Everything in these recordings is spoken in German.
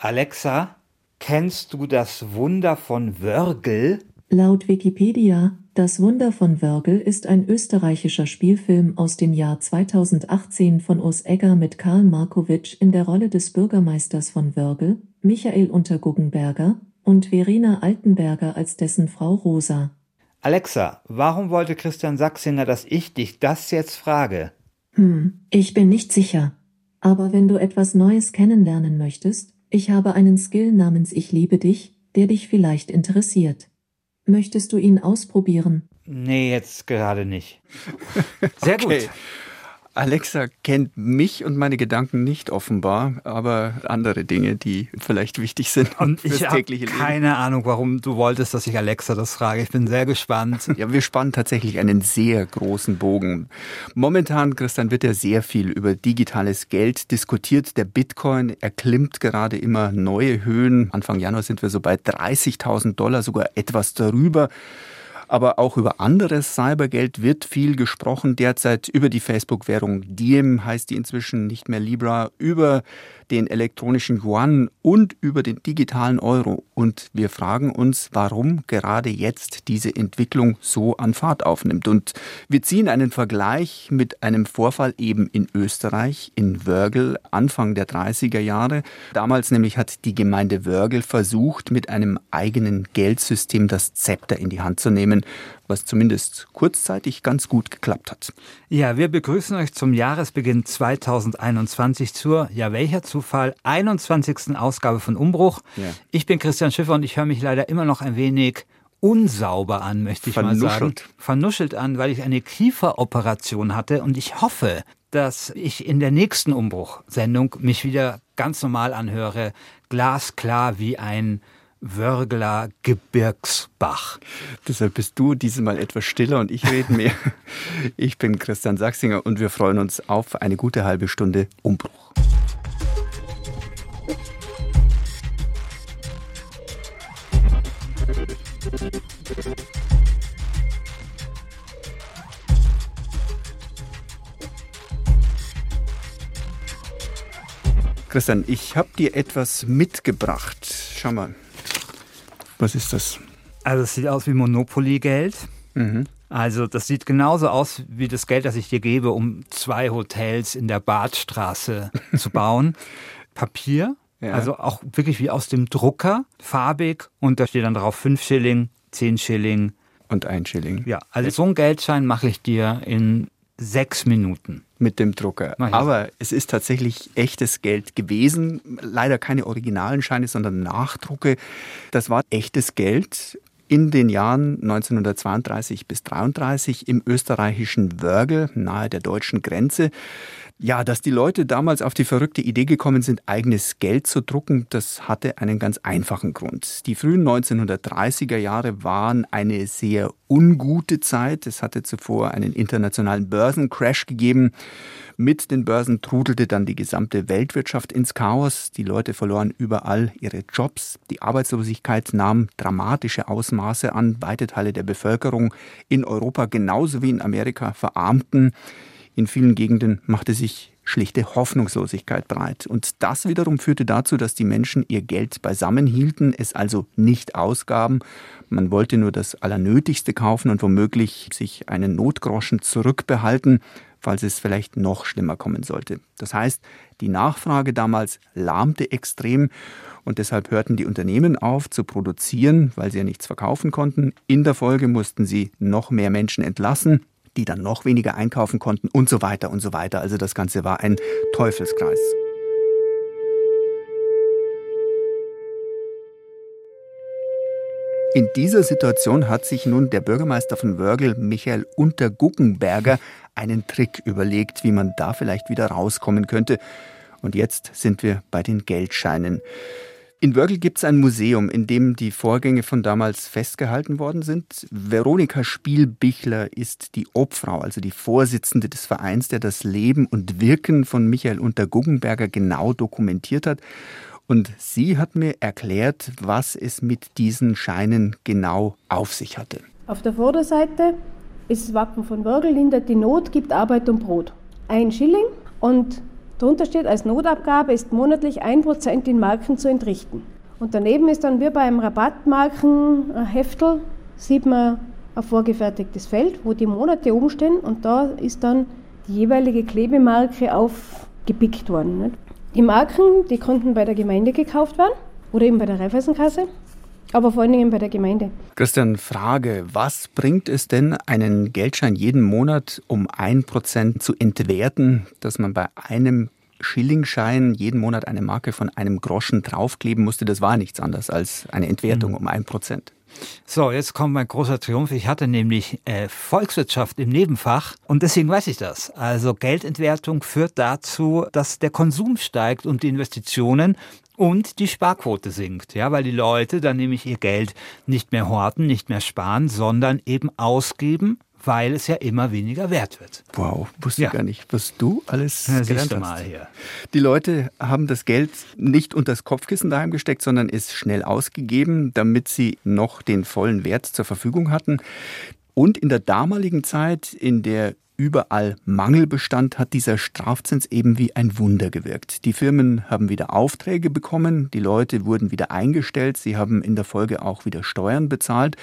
Alexa, kennst du das Wunder von Wörgl? Laut Wikipedia, Das Wunder von Wörgl ist ein österreichischer Spielfilm aus dem Jahr 2018 von Urs Egger mit Karl Markowitsch in der Rolle des Bürgermeisters von Wörgl, Michael Unterguggenberger, und Verena Altenberger als dessen Frau Rosa. Alexa, warum wollte Christian Sachsinger, dass ich dich das jetzt frage? Hm, ich bin nicht sicher. Aber wenn du etwas Neues kennenlernen möchtest, ich habe einen Skill namens Ich liebe dich, der dich vielleicht interessiert. Möchtest du ihn ausprobieren? Nee, jetzt gerade nicht. Sehr okay. gut. Alexa kennt mich und meine Gedanken nicht offenbar, aber andere Dinge, die vielleicht wichtig sind und ich Leben. Keine Ahnung, warum du wolltest, dass ich Alexa das frage. Ich bin sehr gespannt. Ja, wir spannen tatsächlich einen sehr großen Bogen. Momentan, Christian, wird ja sehr viel über digitales Geld diskutiert. Der Bitcoin erklimmt gerade immer neue Höhen. Anfang Januar sind wir so bei 30.000 Dollar, sogar etwas darüber. Aber auch über anderes Cybergeld wird viel gesprochen. Derzeit über die Facebook-Währung Diem heißt die inzwischen nicht mehr Libra, über den elektronischen Yuan und über den digitalen Euro. Und wir fragen uns, warum gerade jetzt diese Entwicklung so an Fahrt aufnimmt. Und wir ziehen einen Vergleich mit einem Vorfall eben in Österreich, in Wörgl, Anfang der 30er Jahre. Damals nämlich hat die Gemeinde Wörgl versucht, mit einem eigenen Geldsystem das Zepter in die Hand zu nehmen was zumindest kurzzeitig ganz gut geklappt hat. Ja, wir begrüßen euch zum Jahresbeginn 2021 zur, ja welcher Zufall, 21. Ausgabe von Umbruch. Ja. Ich bin Christian Schiffer und ich höre mich leider immer noch ein wenig unsauber an, möchte ich mal sagen. Vernuschelt an, weil ich eine Kieferoperation hatte und ich hoffe, dass ich in der nächsten Umbruch-Sendung mich wieder ganz normal anhöre, glasklar wie ein Wörgler Gebirgsbach. Deshalb bist du diesmal etwas stiller und ich rede mehr. Ich bin Christian Sachsinger und wir freuen uns auf eine gute halbe Stunde Umbruch. Christian, ich habe dir etwas mitgebracht. Schau mal. Was ist das? Also es sieht aus wie Monopoly-Geld. Mhm. Also das sieht genauso aus wie das Geld, das ich dir gebe, um zwei Hotels in der Badstraße zu bauen. Papier, ja. also auch wirklich wie aus dem Drucker, farbig und da steht dann drauf 5 Schilling, 10 Schilling. Und ein Schilling. Ja, also so einen Geldschein mache ich dir in sechs Minuten. Mit dem Drucker. Aber es ist tatsächlich echtes Geld gewesen. Leider keine originalen Scheine, sondern Nachdrucke. Das war echtes Geld in den Jahren 1932 bis 1933 im österreichischen Wörgl nahe der deutschen Grenze. Ja, dass die Leute damals auf die verrückte Idee gekommen sind, eigenes Geld zu drucken, das hatte einen ganz einfachen Grund. Die frühen 1930er Jahre waren eine sehr ungute Zeit. Es hatte zuvor einen internationalen Börsencrash gegeben. Mit den Börsen trudelte dann die gesamte Weltwirtschaft ins Chaos. Die Leute verloren überall ihre Jobs. Die Arbeitslosigkeit nahm dramatische Ausmaße an. Weite Teile der Bevölkerung in Europa genauso wie in Amerika verarmten. In vielen Gegenden machte sich schlichte Hoffnungslosigkeit breit. Und das wiederum führte dazu, dass die Menschen ihr Geld beisammen hielten, es also nicht ausgaben. Man wollte nur das Allernötigste kaufen und womöglich sich einen Notgroschen zurückbehalten, falls es vielleicht noch schlimmer kommen sollte. Das heißt, die Nachfrage damals lahmte extrem und deshalb hörten die Unternehmen auf zu produzieren, weil sie ja nichts verkaufen konnten. In der Folge mussten sie noch mehr Menschen entlassen die dann noch weniger einkaufen konnten und so weiter und so weiter. Also das Ganze war ein Teufelskreis. In dieser Situation hat sich nun der Bürgermeister von Wörgl, Michael Unterguckenberger, einen Trick überlegt, wie man da vielleicht wieder rauskommen könnte. Und jetzt sind wir bei den Geldscheinen. In Wörgl gibt es ein Museum, in dem die Vorgänge von damals festgehalten worden sind. Veronika Spielbichler ist die Obfrau, also die Vorsitzende des Vereins, der das Leben und Wirken von Michael Unterguggenberger genau dokumentiert hat. Und sie hat mir erklärt, was es mit diesen Scheinen genau auf sich hatte. Auf der Vorderseite ist das Wappen von Wörgl, lindert die Not, gibt Arbeit und Brot. Ein Schilling und Darunter steht, als Notabgabe ist monatlich 1% in Marken zu entrichten. Und daneben ist dann wie beim Rabattmarkenheftel, sieht man ein vorgefertigtes Feld, wo die Monate oben stehen und da ist dann die jeweilige Klebemarke aufgepickt worden. Die Marken, die konnten bei der Gemeinde gekauft werden oder eben bei der Raiffeisenkasse aber vor allen Dingen bei der Gemeinde. Christian, Frage, was bringt es denn, einen Geldschein jeden Monat um ein Prozent zu entwerten, dass man bei einem Schillingschein jeden Monat eine Marke von einem Groschen draufkleben musste? Das war nichts anderes als eine Entwertung mhm. um ein Prozent. So, jetzt kommt mein großer Triumph. Ich hatte nämlich äh, Volkswirtschaft im Nebenfach und deswegen weiß ich das. Also Geldentwertung führt dazu, dass der Konsum steigt und die Investitionen und die Sparquote sinkt, ja, weil die Leute dann nämlich ihr Geld nicht mehr horten, nicht mehr sparen, sondern eben ausgeben, weil es ja immer weniger wert wird. Wow, wusste ja. gar nicht, was du alles ja, gelernt hast. Mal hier. Die Leute haben das Geld nicht unter das Kopfkissen daheim gesteckt, sondern es schnell ausgegeben, damit sie noch den vollen Wert zur Verfügung hatten. Und in der damaligen Zeit, in der überall Mangel bestand, hat dieser Strafzins eben wie ein Wunder gewirkt. Die Firmen haben wieder Aufträge bekommen, die Leute wurden wieder eingestellt, sie haben in der Folge auch wieder Steuern bezahlt.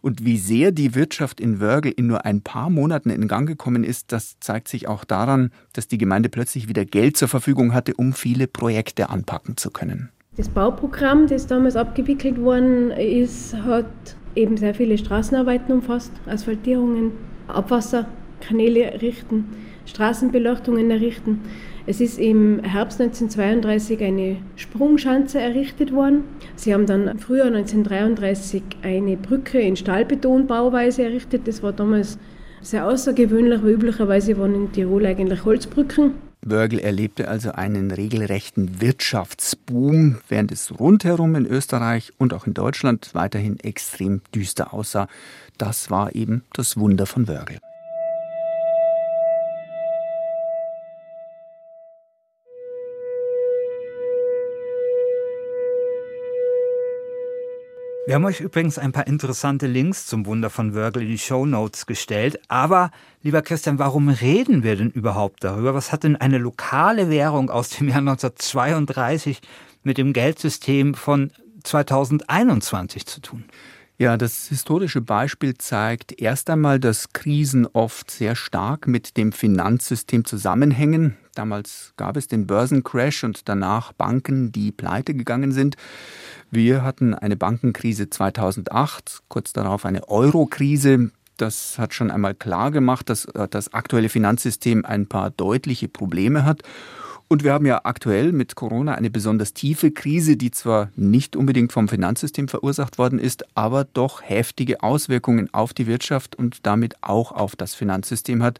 Und wie sehr die Wirtschaft in Wörgl in nur ein paar Monaten in Gang gekommen ist, das zeigt sich auch daran, dass die Gemeinde plötzlich wieder Geld zur Verfügung hatte, um viele Projekte anpacken zu können. Das Bauprogramm, das damals abgewickelt worden ist, hat eben sehr viele Straßenarbeiten umfasst, Asphaltierungen, Abwasser, Kanäle errichten, Straßenbeleuchtungen errichten. Es ist im Herbst 1932 eine Sprungschanze errichtet worden. Sie haben dann im Frühjahr 1933 eine Brücke in Stahlbetonbauweise errichtet. Das war damals sehr außergewöhnlich, weil üblicherweise waren in Tirol eigentlich Holzbrücken. Wörgl erlebte also einen regelrechten Wirtschaftsboom, während es rundherum in Österreich und auch in Deutschland weiterhin extrem düster aussah. Das war eben das Wunder von Wörgl. Wir haben euch übrigens ein paar interessante Links zum Wunder von Wörgl in die Show Notes gestellt. Aber, lieber Christian, warum reden wir denn überhaupt darüber? Was hat denn eine lokale Währung aus dem Jahr 1932 mit dem Geldsystem von 2021 zu tun? Ja, das historische Beispiel zeigt erst einmal, dass Krisen oft sehr stark mit dem Finanzsystem zusammenhängen. Damals gab es den Börsencrash und danach Banken, die pleite gegangen sind. Wir hatten eine Bankenkrise 2008, kurz darauf eine Eurokrise. Das hat schon einmal klar gemacht, dass das aktuelle Finanzsystem ein paar deutliche Probleme hat. Und wir haben ja aktuell mit Corona eine besonders tiefe Krise, die zwar nicht unbedingt vom Finanzsystem verursacht worden ist, aber doch heftige Auswirkungen auf die Wirtschaft und damit auch auf das Finanzsystem hat.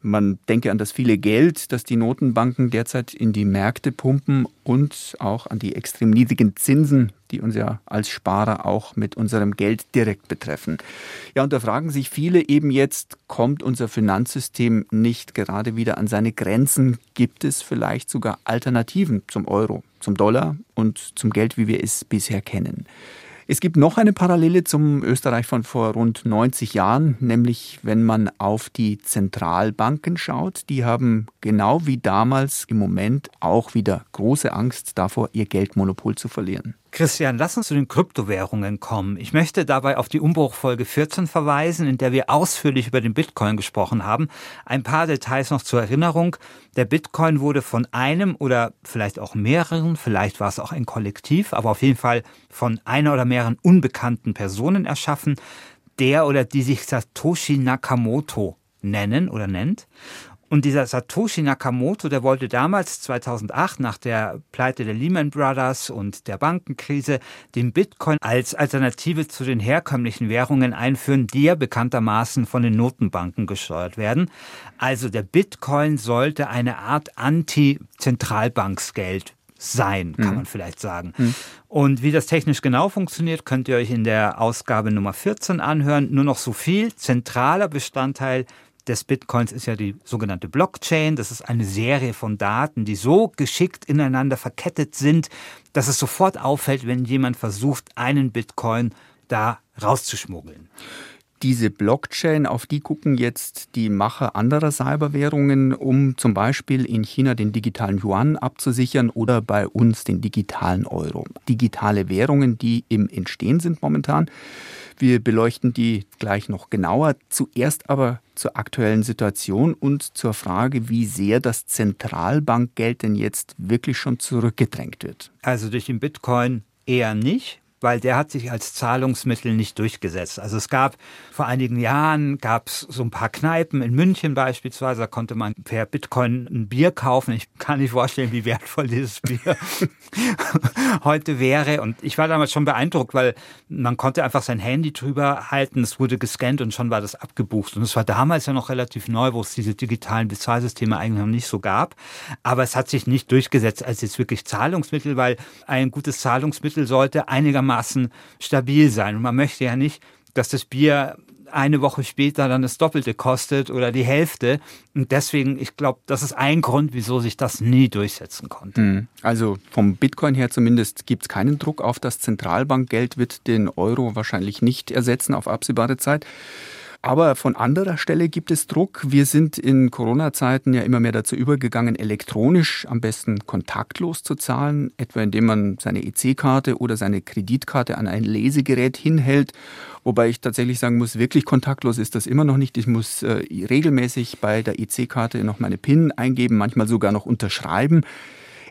Man denke an das viele Geld, das die Notenbanken derzeit in die Märkte pumpen und auch an die extrem niedrigen Zinsen, die uns ja als Sparer auch mit unserem Geld direkt betreffen. Ja, und da fragen sich viele eben jetzt, kommt unser Finanzsystem nicht gerade wieder an seine Grenzen? Gibt es vielleicht sogar Alternativen zum Euro, zum Dollar und zum Geld, wie wir es bisher kennen? Es gibt noch eine Parallele zum Österreich von vor rund 90 Jahren, nämlich wenn man auf die Zentralbanken schaut. Die haben genau wie damals im Moment auch wieder große Angst davor, ihr Geldmonopol zu verlieren. Christian, lass uns zu den Kryptowährungen kommen. Ich möchte dabei auf die Umbruchfolge 14 verweisen, in der wir ausführlich über den Bitcoin gesprochen haben. Ein paar Details noch zur Erinnerung. Der Bitcoin wurde von einem oder vielleicht auch mehreren, vielleicht war es auch ein Kollektiv, aber auf jeden Fall von einer oder mehreren unbekannten Personen erschaffen, der oder die sich Satoshi Nakamoto nennen oder nennt. Und dieser Satoshi Nakamoto, der wollte damals 2008 nach der Pleite der Lehman Brothers und der Bankenkrise den Bitcoin als Alternative zu den herkömmlichen Währungen einführen, die ja bekanntermaßen von den Notenbanken gesteuert werden. Also der Bitcoin sollte eine Art Anti-Zentralbanksgeld sein, kann mhm. man vielleicht sagen. Mhm. Und wie das technisch genau funktioniert, könnt ihr euch in der Ausgabe Nummer 14 anhören. Nur noch so viel. Zentraler Bestandteil des Bitcoins ist ja die sogenannte Blockchain. Das ist eine Serie von Daten, die so geschickt ineinander verkettet sind, dass es sofort auffällt, wenn jemand versucht, einen Bitcoin da rauszuschmuggeln. Diese Blockchain, auf die gucken jetzt die Macher anderer Cyberwährungen, um zum Beispiel in China den digitalen Yuan abzusichern oder bei uns den digitalen Euro. Digitale Währungen, die im Entstehen sind momentan. Wir beleuchten die gleich noch genauer. Zuerst aber zur aktuellen Situation und zur Frage, wie sehr das Zentralbankgeld denn jetzt wirklich schon zurückgedrängt wird. Also durch den Bitcoin eher nicht weil der hat sich als Zahlungsmittel nicht durchgesetzt. Also es gab vor einigen Jahren gab es so ein paar Kneipen in München beispielsweise, da konnte man per Bitcoin ein Bier kaufen. Ich kann nicht vorstellen, wie wertvoll dieses Bier heute wäre. Und ich war damals schon beeindruckt, weil man konnte einfach sein Handy drüber halten, es wurde gescannt und schon war das abgebucht. Und es war damals ja noch relativ neu, wo es diese digitalen Bezahlsysteme eigentlich noch nicht so gab. Aber es hat sich nicht durchgesetzt als jetzt wirklich Zahlungsmittel, weil ein gutes Zahlungsmittel sollte einigermaßen einigermaßen stabil sein. Und man möchte ja nicht, dass das Bier eine Woche später dann das Doppelte kostet oder die Hälfte. Und deswegen, ich glaube, das ist ein Grund, wieso sich das nie durchsetzen konnte. Hm. Also vom Bitcoin her zumindest gibt es keinen Druck auf das Zentralbankgeld, wird den Euro wahrscheinlich nicht ersetzen auf absehbare Zeit. Aber von anderer Stelle gibt es Druck. Wir sind in Corona-Zeiten ja immer mehr dazu übergegangen, elektronisch am besten kontaktlos zu zahlen, etwa indem man seine EC-Karte oder seine Kreditkarte an ein Lesegerät hinhält. Wobei ich tatsächlich sagen muss, wirklich kontaktlos ist das immer noch nicht. Ich muss äh, regelmäßig bei der EC-Karte noch meine PIN eingeben, manchmal sogar noch unterschreiben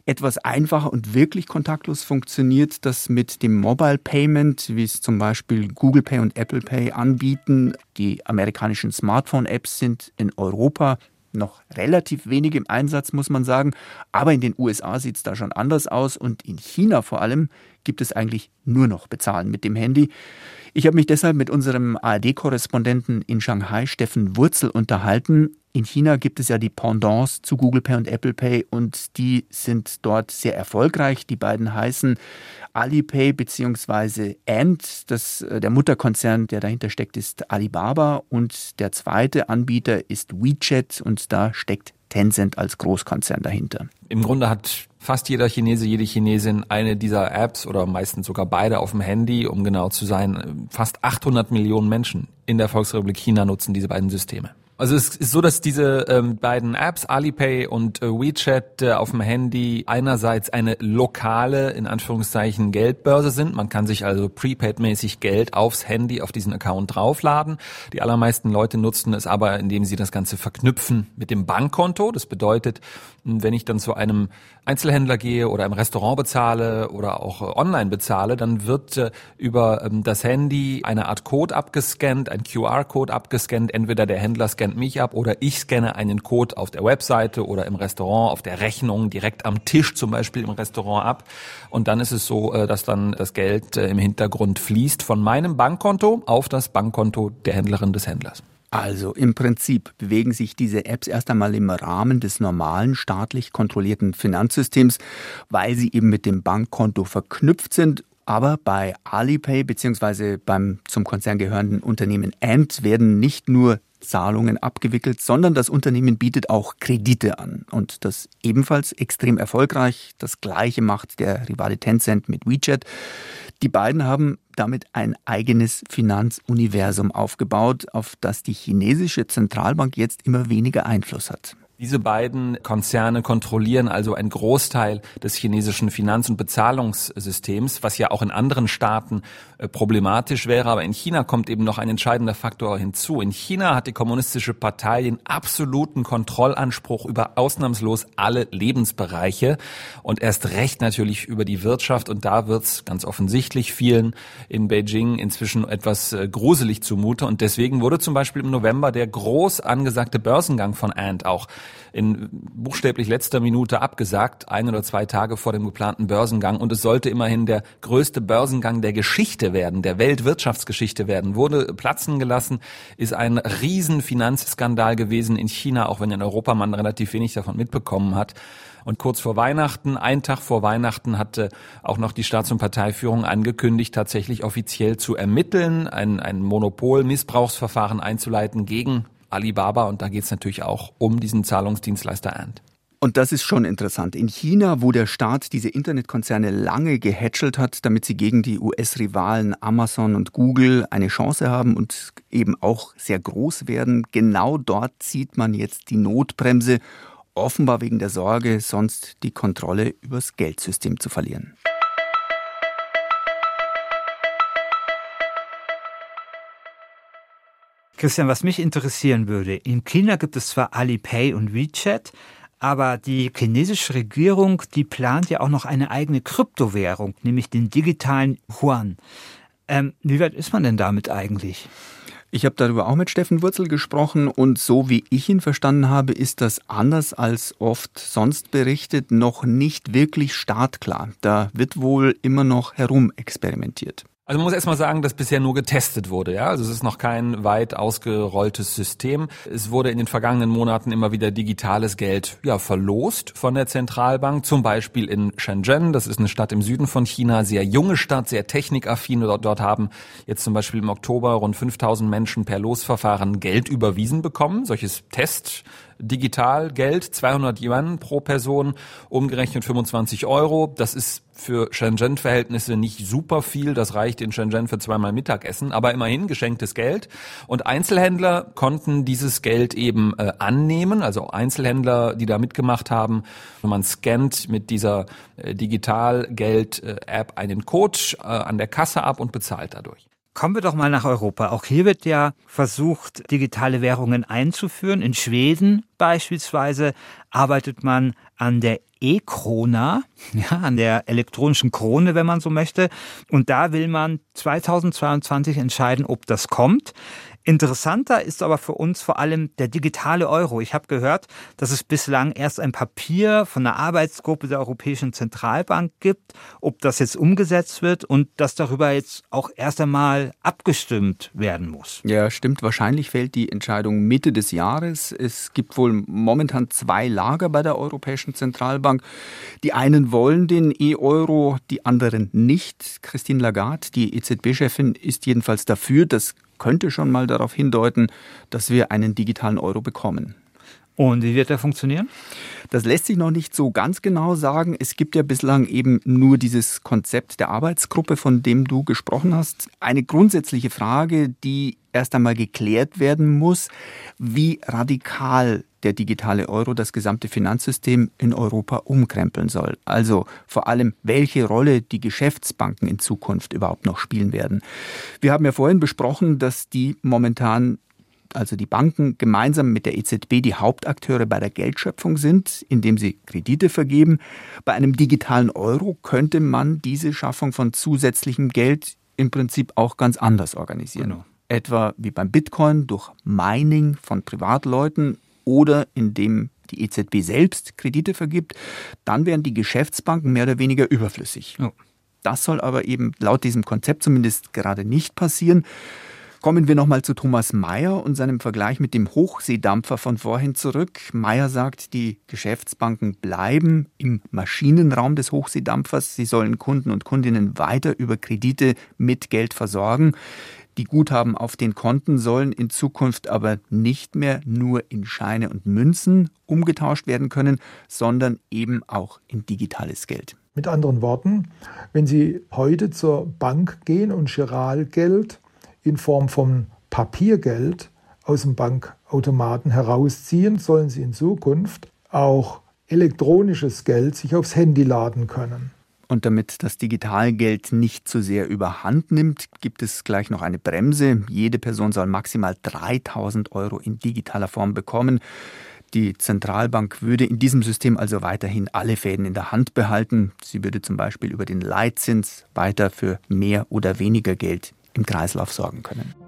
etwas einfacher und wirklich kontaktlos funktioniert das mit dem Mobile Payment, wie es zum Beispiel Google Pay und Apple Pay anbieten. Die amerikanischen Smartphone-Apps sind in Europa noch relativ wenig im Einsatz, muss man sagen. Aber in den USA sieht es da schon anders aus und in China vor allem gibt es eigentlich nur noch Bezahlen mit dem Handy. Ich habe mich deshalb mit unserem ARD-Korrespondenten in Shanghai, Steffen Wurzel, unterhalten. In China gibt es ja die Pendants zu Google Pay und Apple Pay und die sind dort sehr erfolgreich. Die beiden heißen Alipay bzw. Ant. Das, äh, der Mutterkonzern, der dahinter steckt, ist Alibaba und der zweite Anbieter ist WeChat und da steckt Tencent als Großkonzern dahinter. Im Grunde hat fast jeder Chinese, jede Chinesin eine dieser Apps oder meistens sogar beide auf dem Handy, um genau zu sein. Fast 800 Millionen Menschen in der Volksrepublik China nutzen diese beiden Systeme. Also es ist so, dass diese ähm, beiden Apps, Alipay und äh, WeChat, äh, auf dem Handy einerseits eine lokale, in Anführungszeichen, Geldbörse sind. Man kann sich also prepaid-mäßig Geld aufs Handy, auf diesen Account draufladen. Die allermeisten Leute nutzen es aber, indem sie das Ganze verknüpfen mit dem Bankkonto. Das bedeutet, wenn ich dann zu einem Einzelhändler gehe oder im Restaurant bezahle oder auch äh, online bezahle, dann wird äh, über ähm, das Handy eine Art Code abgescannt, ein QR-Code abgescannt. Entweder der Händler scannt mich ab oder ich scanne einen Code auf der Webseite oder im Restaurant, auf der Rechnung, direkt am Tisch zum Beispiel im Restaurant ab. Und dann ist es so, äh, dass dann das Geld im Hintergrund fließt von meinem Bankkonto auf das Bankkonto der Händlerin des Händlers. Also im Prinzip bewegen sich diese Apps erst einmal im Rahmen des normalen staatlich kontrollierten Finanzsystems, weil sie eben mit dem Bankkonto verknüpft sind aber bei Alipay bzw. beim zum Konzern gehörenden Unternehmen Ant werden nicht nur Zahlungen abgewickelt, sondern das Unternehmen bietet auch Kredite an. Und das ebenfalls extrem erfolgreich. Das gleiche macht der Rivale Tencent mit WeChat. Die beiden haben damit ein eigenes Finanzuniversum aufgebaut, auf das die chinesische Zentralbank jetzt immer weniger Einfluss hat. Diese beiden Konzerne kontrollieren also einen Großteil des chinesischen Finanz- und Bezahlungssystems, was ja auch in anderen Staaten äh, problematisch wäre. Aber in China kommt eben noch ein entscheidender Faktor hinzu. In China hat die kommunistische Partei den absoluten Kontrollanspruch über ausnahmslos alle Lebensbereiche und erst recht natürlich über die Wirtschaft. Und da wird's ganz offensichtlich vielen in Beijing inzwischen etwas äh, gruselig zumute. Und deswegen wurde zum Beispiel im November der groß angesagte Börsengang von Ant auch in buchstäblich letzter Minute abgesagt, ein oder zwei Tage vor dem geplanten Börsengang. Und es sollte immerhin der größte Börsengang der Geschichte werden, der Weltwirtschaftsgeschichte werden. Wurde platzen gelassen, ist ein riesen Finanzskandal gewesen in China, auch wenn in Europa man relativ wenig davon mitbekommen hat. Und kurz vor Weihnachten, einen Tag vor Weihnachten, hatte auch noch die Staats- und Parteiführung angekündigt, tatsächlich offiziell zu ermitteln, ein, ein Monopol-Missbrauchsverfahren einzuleiten gegen Alibaba und da geht es natürlich auch um diesen Zahlungsdienstleister Ant. Und das ist schon interessant. In China, wo der Staat diese Internetkonzerne lange gehätschelt hat, damit sie gegen die US-Rivalen Amazon und Google eine Chance haben und eben auch sehr groß werden, genau dort zieht man jetzt die Notbremse, offenbar wegen der Sorge, sonst die Kontrolle übers Geldsystem zu verlieren. Christian, was mich interessieren würde, in China gibt es zwar Alipay und WeChat, aber die chinesische Regierung, die plant ja auch noch eine eigene Kryptowährung, nämlich den digitalen Yuan. Ähm, wie weit ist man denn damit eigentlich? Ich habe darüber auch mit Steffen Wurzel gesprochen und so wie ich ihn verstanden habe, ist das anders als oft sonst berichtet noch nicht wirklich startklar. Da wird wohl immer noch herumexperimentiert. Also man muss erstmal sagen, dass bisher nur getestet wurde, ja. Also es ist noch kein weit ausgerolltes System. Es wurde in den vergangenen Monaten immer wieder digitales Geld ja, verlost von der Zentralbank, zum Beispiel in Shenzhen, das ist eine Stadt im Süden von China, sehr junge Stadt, sehr technikaffin. Dort, dort haben jetzt zum Beispiel im Oktober rund 5000 Menschen per Losverfahren Geld überwiesen bekommen. Solches Test digital Geld, 200 Yuan pro Person, umgerechnet 25 Euro. Das ist für Shenzhen-Verhältnisse nicht super viel. Das reicht in Shenzhen für zweimal Mittagessen, aber immerhin geschenktes Geld. Und Einzelhändler konnten dieses Geld eben äh, annehmen, also Einzelhändler, die da mitgemacht haben. Man scannt mit dieser äh, Digitalgeld-App einen Code äh, an der Kasse ab und bezahlt dadurch. Kommen wir doch mal nach Europa. Auch hier wird ja versucht, digitale Währungen einzuführen. In Schweden beispielsweise arbeitet man an der E-Krona, ja, an der elektronischen Krone, wenn man so möchte. Und da will man 2022 entscheiden, ob das kommt. Interessanter ist aber für uns vor allem der digitale Euro. Ich habe gehört, dass es bislang erst ein Papier von einer Arbeitsgruppe der Europäischen Zentralbank gibt, ob das jetzt umgesetzt wird und dass darüber jetzt auch erst einmal abgestimmt werden muss. Ja, stimmt. Wahrscheinlich fällt die Entscheidung Mitte des Jahres. Es gibt wohl momentan zwei Lager bei der Europäischen Zentralbank. Die einen wollen den E-Euro, die anderen nicht. Christine Lagarde, die EZB-Chefin, ist jedenfalls dafür. Das könnte schon mal darauf hindeuten, dass wir einen digitalen Euro bekommen. Und wie wird der funktionieren? Das lässt sich noch nicht so ganz genau sagen. Es gibt ja bislang eben nur dieses Konzept der Arbeitsgruppe, von dem du gesprochen hast. Eine grundsätzliche Frage, die erst einmal geklärt werden muss, wie radikal der digitale Euro das gesamte Finanzsystem in Europa umkrempeln soll. Also vor allem, welche Rolle die Geschäftsbanken in Zukunft überhaupt noch spielen werden. Wir haben ja vorhin besprochen, dass die momentan also die Banken gemeinsam mit der EZB die Hauptakteure bei der Geldschöpfung sind, indem sie Kredite vergeben. Bei einem digitalen Euro könnte man diese Schaffung von zusätzlichem Geld im Prinzip auch ganz anders organisieren. Genau. Etwa wie beim Bitcoin durch Mining von Privatleuten oder indem die EZB selbst Kredite vergibt, dann wären die Geschäftsbanken mehr oder weniger überflüssig. Oh. Das soll aber eben laut diesem Konzept zumindest gerade nicht passieren. Kommen wir nochmal zu Thomas Mayer und seinem Vergleich mit dem Hochseedampfer von vorhin zurück. Mayer sagt, die Geschäftsbanken bleiben im Maschinenraum des Hochseedampfers. Sie sollen Kunden und Kundinnen weiter über Kredite mit Geld versorgen. Die Guthaben auf den Konten sollen in Zukunft aber nicht mehr nur in Scheine und Münzen umgetauscht werden können, sondern eben auch in digitales Geld. Mit anderen Worten, wenn Sie heute zur Bank gehen und Giralgeld in Form von Papiergeld aus dem Bankautomaten herausziehen, sollen Sie in Zukunft auch elektronisches Geld sich aufs Handy laden können. Und damit das Digitalgeld nicht zu sehr überhand nimmt, gibt es gleich noch eine Bremse. Jede Person soll maximal 3000 Euro in digitaler Form bekommen. Die Zentralbank würde in diesem System also weiterhin alle Fäden in der Hand behalten. Sie würde zum Beispiel über den Leitzins weiter für mehr oder weniger Geld im Kreislauf sorgen können.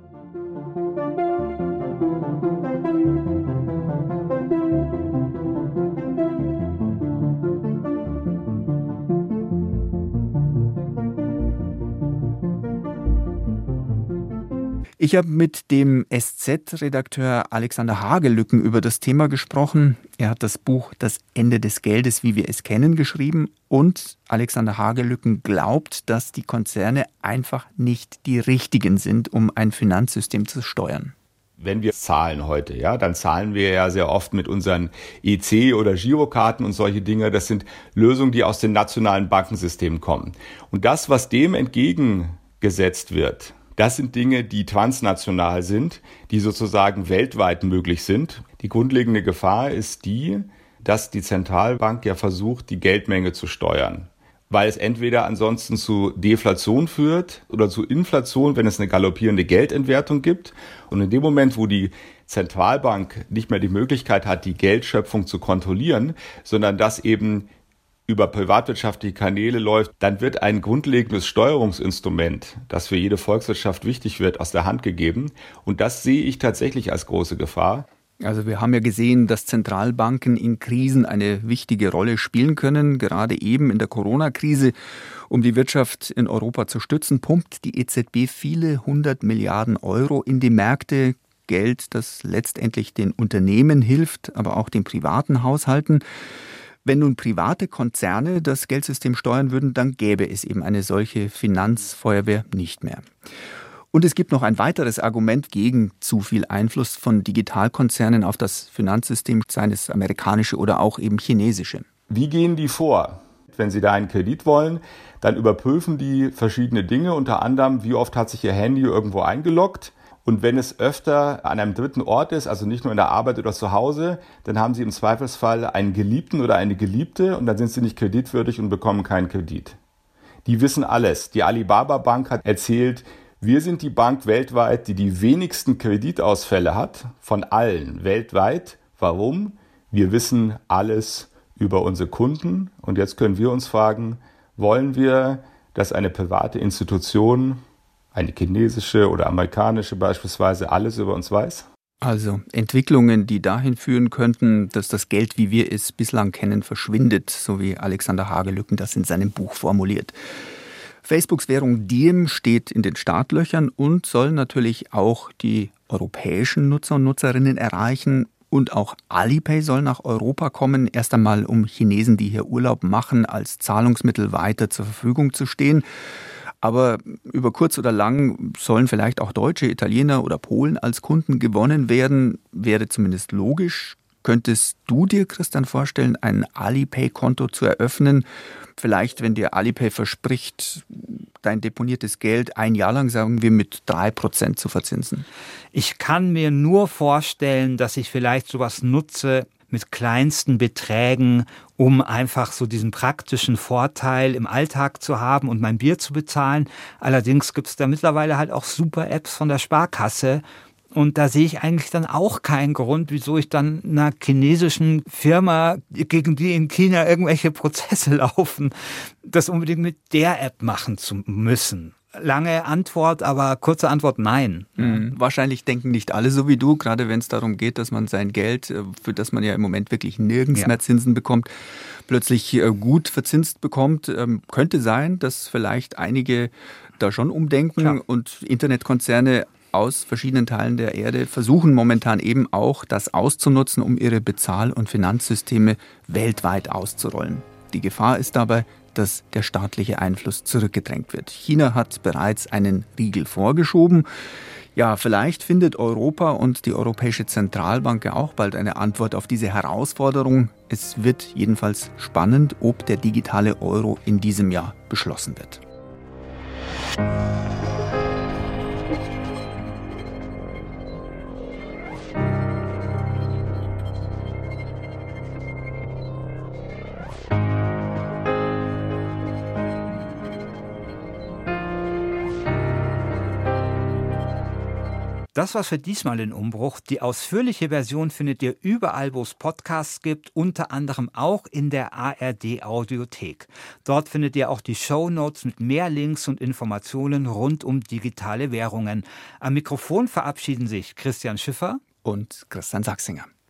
Ich habe mit dem SZ-Redakteur Alexander Hagelücken über das Thema gesprochen. Er hat das Buch Das Ende des Geldes, wie wir es kennen, geschrieben. Und Alexander Hagelücken glaubt, dass die Konzerne einfach nicht die richtigen sind, um ein Finanzsystem zu steuern. wenn wir zahlen heute, ja, dann zahlen wir ja sehr oft mit unseren EC oder Girokarten und solche Dinge. Das sind Lösungen, die aus den nationalen Bankensystemen kommen. Und das, was dem entgegengesetzt wird, das sind Dinge, die transnational sind, die sozusagen weltweit möglich sind. Die grundlegende Gefahr ist die, dass die Zentralbank ja versucht, die Geldmenge zu steuern weil es entweder ansonsten zu Deflation führt oder zu Inflation, wenn es eine galoppierende Geldentwertung gibt. Und in dem Moment, wo die Zentralbank nicht mehr die Möglichkeit hat, die Geldschöpfung zu kontrollieren, sondern das eben über privatwirtschaftliche Kanäle läuft, dann wird ein grundlegendes Steuerungsinstrument, das für jede Volkswirtschaft wichtig wird, aus der Hand gegeben. Und das sehe ich tatsächlich als große Gefahr. Also wir haben ja gesehen, dass Zentralbanken in Krisen eine wichtige Rolle spielen können. Gerade eben in der Corona-Krise, um die Wirtschaft in Europa zu stützen, pumpt die EZB viele hundert Milliarden Euro in die Märkte. Geld, das letztendlich den Unternehmen hilft, aber auch den privaten Haushalten. Wenn nun private Konzerne das Geldsystem steuern würden, dann gäbe es eben eine solche Finanzfeuerwehr nicht mehr. Und es gibt noch ein weiteres Argument gegen zu viel Einfluss von Digitalkonzernen auf das Finanzsystem, seien es amerikanische oder auch eben chinesische. Wie gehen die vor? Wenn Sie da einen Kredit wollen, dann überprüfen die verschiedene Dinge, unter anderem, wie oft hat sich Ihr Handy irgendwo eingeloggt. Und wenn es öfter an einem dritten Ort ist, also nicht nur in der Arbeit oder zu Hause, dann haben Sie im Zweifelsfall einen Geliebten oder eine Geliebte und dann sind Sie nicht kreditwürdig und bekommen keinen Kredit. Die wissen alles. Die Alibaba Bank hat erzählt, wir sind die Bank weltweit, die die wenigsten Kreditausfälle hat von allen weltweit. Warum? Wir wissen alles über unsere Kunden und jetzt können wir uns fragen, wollen wir, dass eine private Institution, eine chinesische oder amerikanische beispielsweise, alles über uns weiß? Also Entwicklungen, die dahin führen könnten, dass das Geld, wie wir es bislang kennen, verschwindet, so wie Alexander Hagelücken das in seinem Buch formuliert. Facebooks Währung Diem steht in den Startlöchern und soll natürlich auch die europäischen Nutzer und Nutzerinnen erreichen. Und auch Alipay soll nach Europa kommen, erst einmal um Chinesen, die hier Urlaub machen, als Zahlungsmittel weiter zur Verfügung zu stehen. Aber über kurz oder lang sollen vielleicht auch Deutsche, Italiener oder Polen als Kunden gewonnen werden, wäre zumindest logisch. Könntest du dir, Christian, vorstellen, ein Alipay-Konto zu eröffnen? Vielleicht, wenn dir Alipay verspricht, dein deponiertes Geld ein Jahr lang, sagen wir, mit drei Prozent zu verzinsen. Ich kann mir nur vorstellen, dass ich vielleicht sowas nutze mit kleinsten Beträgen, um einfach so diesen praktischen Vorteil im Alltag zu haben und mein Bier zu bezahlen. Allerdings gibt es da mittlerweile halt auch super Apps von der Sparkasse, und da sehe ich eigentlich dann auch keinen Grund, wieso ich dann einer chinesischen Firma, gegen die in China irgendwelche Prozesse laufen, das unbedingt mit der App machen zu müssen. Lange Antwort, aber kurze Antwort nein. Mhm. Wahrscheinlich denken nicht alle so wie du, gerade wenn es darum geht, dass man sein Geld, äh, für das man ja im Moment wirklich nirgends ja. mehr Zinsen bekommt, plötzlich äh, gut verzinst bekommt. Ähm, könnte sein, dass vielleicht einige da schon umdenken Klar. und Internetkonzerne aus verschiedenen Teilen der Erde versuchen momentan eben auch, das auszunutzen, um ihre Bezahl- und Finanzsysteme weltweit auszurollen. Die Gefahr ist dabei, dass der staatliche Einfluss zurückgedrängt wird. China hat bereits einen Riegel vorgeschoben. Ja, vielleicht findet Europa und die Europäische Zentralbank ja auch bald eine Antwort auf diese Herausforderung. Es wird jedenfalls spannend, ob der digitale Euro in diesem Jahr beschlossen wird. Das war's für diesmal in Umbruch. Die ausführliche Version findet ihr überall, wo es Podcasts gibt, unter anderem auch in der ARD Audiothek. Dort findet ihr auch die Show Notes mit mehr Links und Informationen rund um digitale Währungen. Am Mikrofon verabschieden sich Christian Schiffer und Christian Sachsinger.